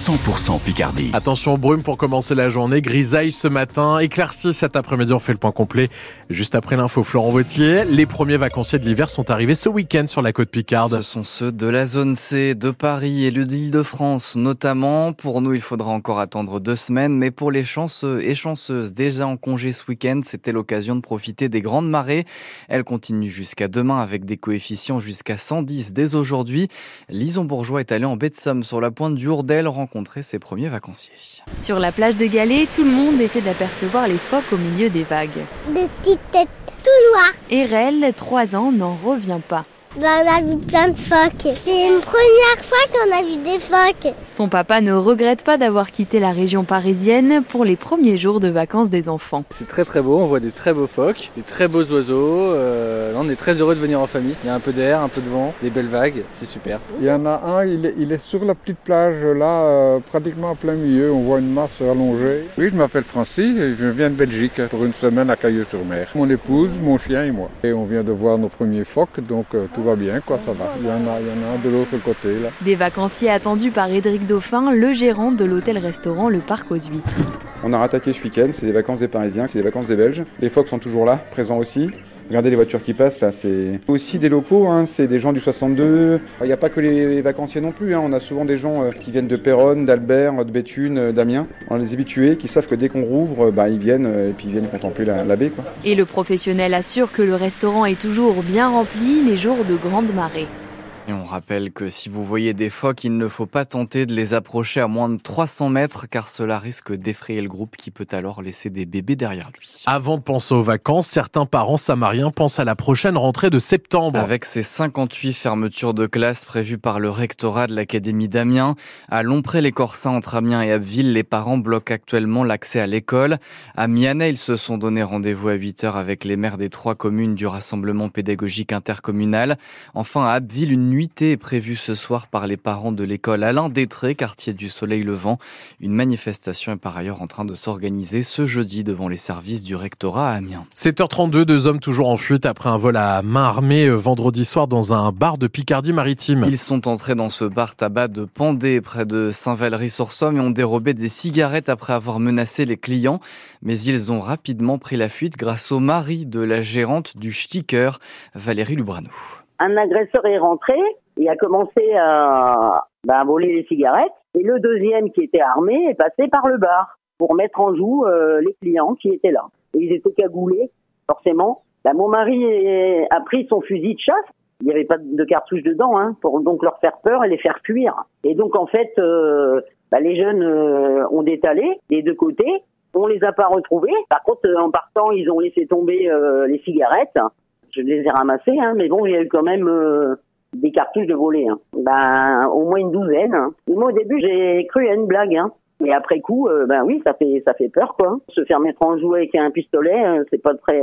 100% Picardie. Attention brume pour commencer la journée, grisaille ce matin, éclaircie cet après-midi, on fait le point complet juste après l'info Florent Vautier. Les premiers vacanciers de l'hiver sont arrivés ce week-end sur la côte Picarde. Ce sont ceux de la zone C, de Paris et de l'Île-de-France notamment. Pour nous, il faudra encore attendre deux semaines, mais pour les chanceux et chanceuses déjà en congé ce week-end, c'était l'occasion de profiter des grandes marées. Elles continuent jusqu'à demain avec des coefficients jusqu'à 110 dès aujourd'hui. Lison Bourgeois est allée en baie de Somme sur la pointe du Hourdel rencontrer ses premiers vacanciers. Sur la plage de Galets, tout le monde essaie d'apercevoir les phoques au milieu des vagues. Des petites têtes tout noires. Erel, 3 ans, n'en revient pas. Ben, on a vu plein de phoques. C'est une première fois qu'on a vu des phoques. Son papa ne regrette pas d'avoir quitté la région parisienne pour les premiers jours de vacances des enfants. C'est très très beau, on voit des très beaux phoques, des très beaux oiseaux. Euh, on est très heureux de venir en famille. Il y a un peu d'air, un peu de vent, des belles vagues, c'est super. Il y en a un, il est, il est sur la petite plage là, euh, pratiquement en plein milieu. On voit une masse allongée. Oui, je m'appelle Francis et je viens de Belgique pour une semaine à Cailleux-sur-Mer. Mon épouse, mon chien et moi. Et on vient de voir nos premiers phoques, donc euh, tout va bien, quoi, ça va. Il y en a, il y en a un de l'autre côté là. Des vacanciers attendus par Édric Dauphin, le gérant de l'hôtel-restaurant Le Parc aux Huîtres. On a rattaqué ce week-end, c'est les vacances des Parisiens, c'est les vacances des Belges. Les phoques sont toujours là, présents aussi. Regardez les voitures qui passent là, c'est aussi des locaux, hein, c'est des gens du 62. Il n'y a pas que les vacanciers non plus, hein. on a souvent des gens euh, qui viennent de Péronne, d'Albert, de Béthune, euh, d'Amiens. On les habitués qui savent que dès qu'on rouvre, bah, ils viennent euh, et puis ils viennent contempler la, la baie. Quoi. Et le professionnel assure que le restaurant est toujours bien rempli les jours de grande marée. Et on rappelle que si vous voyez des phoques, il ne faut pas tenter de les approcher à moins de 300 mètres car cela risque d'effrayer le groupe qui peut alors laisser des bébés derrière lui. Avant de penser aux vacances, certains parents samariens pensent à la prochaine rentrée de septembre. Avec ses 58 fermetures de classes prévues par le rectorat de l'Académie d'Amiens, à Lompré-les-Corsins entre Amiens et Abbeville, les parents bloquent actuellement l'accès à l'école. À Mianais, ils se sont donné rendez-vous à 8 heures avec les maires des trois communes du Rassemblement pédagogique intercommunal. Enfin, à Abbeville, une nuitée est prévue ce soir par les parents de l'école Alain Détré, quartier du Soleil Levant. Une manifestation est par ailleurs en train de s'organiser ce jeudi devant les services du rectorat à Amiens. 7h32, deux hommes toujours en fuite après un vol à main armée euh, vendredi soir dans un bar de Picardie-Maritime. Ils sont entrés dans ce bar tabac de Pendé près de Saint-Valery-sur-Somme et ont dérobé des cigarettes après avoir menacé les clients. Mais ils ont rapidement pris la fuite grâce au mari de la gérante du Sticker, Valérie Lubrano un agresseur est rentré et a commencé à, bah, voler les cigarettes. Et le deuxième, qui était armé, est passé par le bar pour mettre en joue euh, les clients qui étaient là. Et ils étaient cagoulés, forcément. Là, mon mari a pris son fusil de chasse. Il n'y avait pas de cartouche dedans, hein, pour donc leur faire peur et les faire fuir. Et donc, en fait, euh, bah, les jeunes euh, ont détalé des deux côtés. On les a pas retrouvés. Par contre, en partant, ils ont laissé tomber les cigarettes je les ai ramassés, hein, mais bon, il y a eu quand même euh, des cartouches de volée. Hein. Ben, au moins une douzaine. Hein. Moi, au début, j'ai cru à une blague. Hein. Mais après coup, euh, ben oui, ça fait ça fait peur, quoi. Se faire mettre en joue avec un pistolet, euh, c'est pas très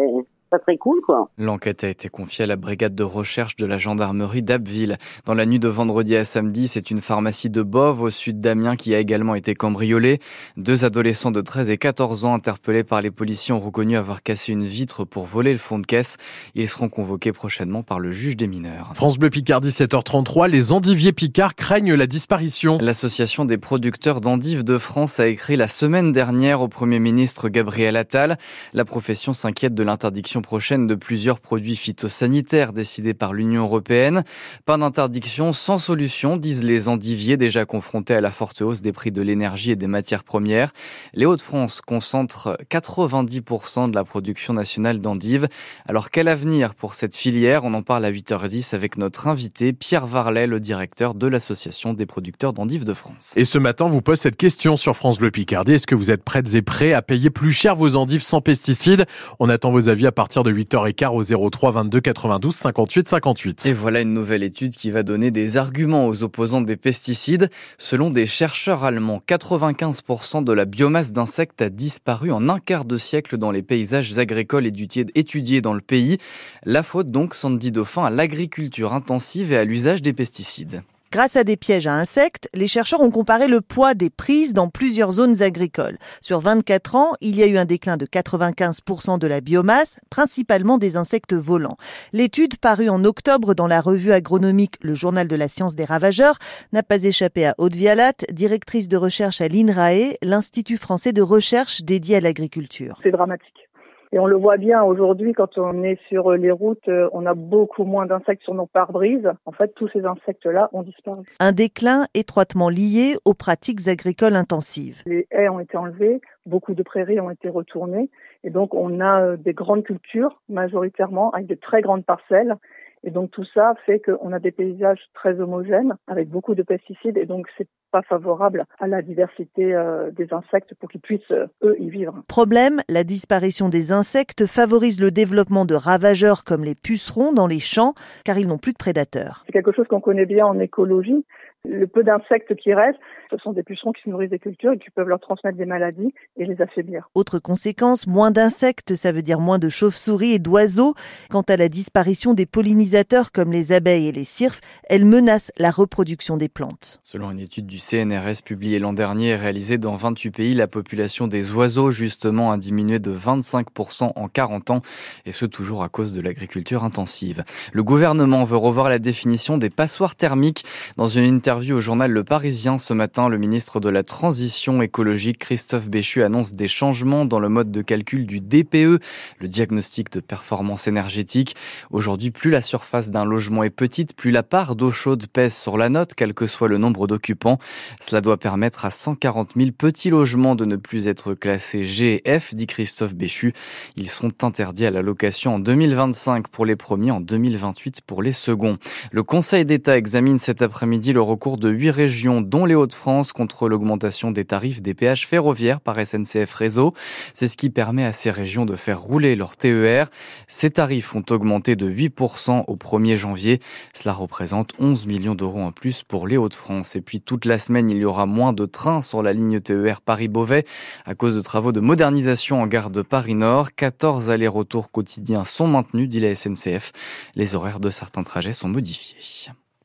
pas très cool, quoi. L'enquête a été confiée à la brigade de recherche de la gendarmerie d'Abbeville. Dans la nuit de vendredi à samedi, c'est une pharmacie de Bove au sud d'Amiens qui a également été cambriolée. Deux adolescents de 13 et 14 ans interpellés par les policiers ont reconnu avoir cassé une vitre pour voler le fond de caisse. Ils seront convoqués prochainement par le juge des mineurs. France Bleu Picardie 7h33, les endiviers picards craignent la disparition. L'association des producteurs d'endives de France a écrit la semaine dernière au Premier ministre Gabriel Attal. La profession s'inquiète de l'interdiction prochaine de plusieurs produits phytosanitaires décidés par l'Union européenne. Pas d'interdiction sans solution, disent les endiviers déjà confrontés à la forte hausse des prix de l'énergie et des matières premières. Les Hauts-de-France concentrent 90% de la production nationale d'endives. Alors quel avenir pour cette filière? On en parle à 8h10 avec notre invité Pierre Varlet, le directeur de l'Association des producteurs d'endives de France. Et ce matin, vous pose cette question sur France Bleu Picardie. Est-ce que vous êtes prêtes et prêts à payer plus cher vos endives sans pesticides? On attend vos avis à partir de 8h15 au 03 22 92 58 58. Et voilà une nouvelle étude qui va donner des arguments aux opposants des pesticides. Selon des chercheurs allemands, 95% de la biomasse d'insectes a disparu en un quart de siècle dans les paysages agricoles étudiés dans le pays. La faute donc, Sandy Dauphin, à l'agriculture intensive et à l'usage des pesticides. Grâce à des pièges à insectes, les chercheurs ont comparé le poids des prises dans plusieurs zones agricoles. Sur 24 ans, il y a eu un déclin de 95% de la biomasse, principalement des insectes volants. L'étude parue en octobre dans la revue agronomique Le Journal de la science des ravageurs n'a pas échappé à Aude Vialat, directrice de recherche à l'INRAE, l'Institut français de recherche dédié à l'agriculture. C'est dramatique. Et on le voit bien aujourd'hui quand on est sur les routes, euh, on a beaucoup moins d'insectes sur nos pare-brises. En fait, tous ces insectes-là ont disparu. Un déclin étroitement lié aux pratiques agricoles intensives. Les haies ont été enlevées, beaucoup de prairies ont été retournées. Et donc, on a euh, des grandes cultures, majoritairement, avec de très grandes parcelles. Et donc tout ça fait qu'on a des paysages très homogènes avec beaucoup de pesticides et donc c'est pas favorable à la diversité euh, des insectes pour qu'ils puissent euh, eux y vivre. Problème, la disparition des insectes favorise le développement de ravageurs comme les pucerons dans les champs car ils n'ont plus de prédateurs. C'est quelque chose qu'on connaît bien en écologie. Le peu d'insectes qui restent, ce sont des pucerons qui se nourrissent des cultures et qui peuvent leur transmettre des maladies et les affaiblir. Autre conséquence, moins d'insectes, ça veut dire moins de chauves-souris et d'oiseaux. Quant à la disparition des pollinisateurs comme les abeilles et les cirfes, elle menace la reproduction des plantes. Selon une étude du CNRS publiée l'an dernier et réalisée dans 28 pays, la population des oiseaux justement a diminué de 25% en 40 ans et ce toujours à cause de l'agriculture intensive. Le gouvernement veut revoir la définition des passoires thermiques dans une interview au journal Le Parisien ce matin, le ministre de la Transition écologique Christophe Béchu annonce des changements dans le mode de calcul du DPE, le diagnostic de performance énergétique. Aujourd'hui, plus la surface d'un logement est petite, plus la part d'eau chaude pèse sur la note, quel que soit le nombre d'occupants. Cela doit permettre à 140 000 petits logements de ne plus être classés G et F, dit Christophe Béchu. Ils seront interdits à la location en 2025 pour les premiers, en 2028 pour les seconds. Le Conseil d'État examine cet après-midi le recours de huit régions, dont les Hauts-de-France, contre l'augmentation des tarifs des péages ferroviaires par SNCF Réseau. C'est ce qui permet à ces régions de faire rouler leur TER. Ces tarifs ont augmenté de 8% au 1er janvier. Cela représente 11 millions d'euros en plus pour les Hauts-de-France. Et puis toute semaine, il y aura moins de trains sur la ligne TER Paris-Beauvais à cause de travaux de modernisation en gare de Paris-Nord. 14 allers-retours quotidiens sont maintenus, dit la SNCF. Les horaires de certains trajets sont modifiés.